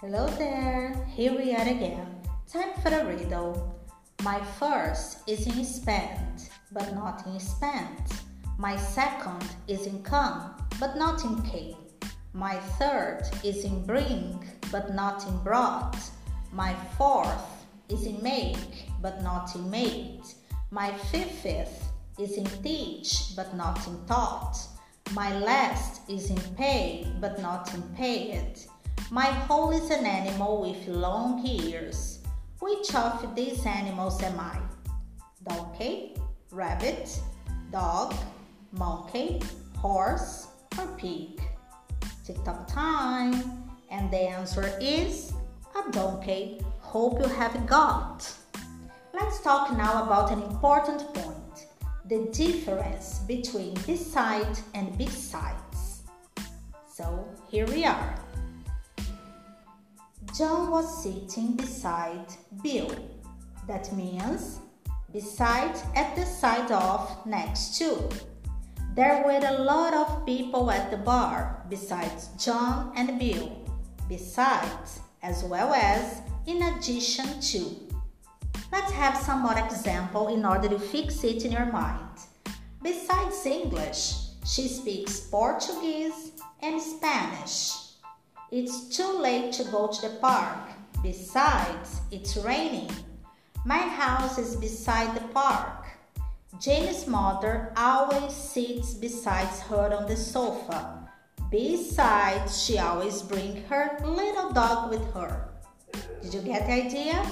Hello there, here we are again. Time for a riddle. My first is in spend, but not in spent. My second is in come, but not in came. My third is in bring, but not in brought. My fourth is in make, but not in made. My fifth is in teach, but not in taught. My last is in pay, but not in paid. My whole is an animal with long ears. Which of these animals am I? Donkey, rabbit, dog, monkey, horse, or pig? Tick tock time. And the answer is a donkey. Hope you have got. Let's talk now about an important point the difference between beside and besides. So here we are. John was sitting beside Bill. That means beside at the side of next to. There were a lot of people at the bar besides John and Bill, besides as well as in addition to. Let's have some more example in order to fix it in your mind. Besides English, she speaks Portuguese and Spanish. It's too late to go to the park. Besides, it's raining. My house is beside the park. Jane's mother always sits beside her on the sofa. Besides, she always brings her little dog with her. Did you get the idea?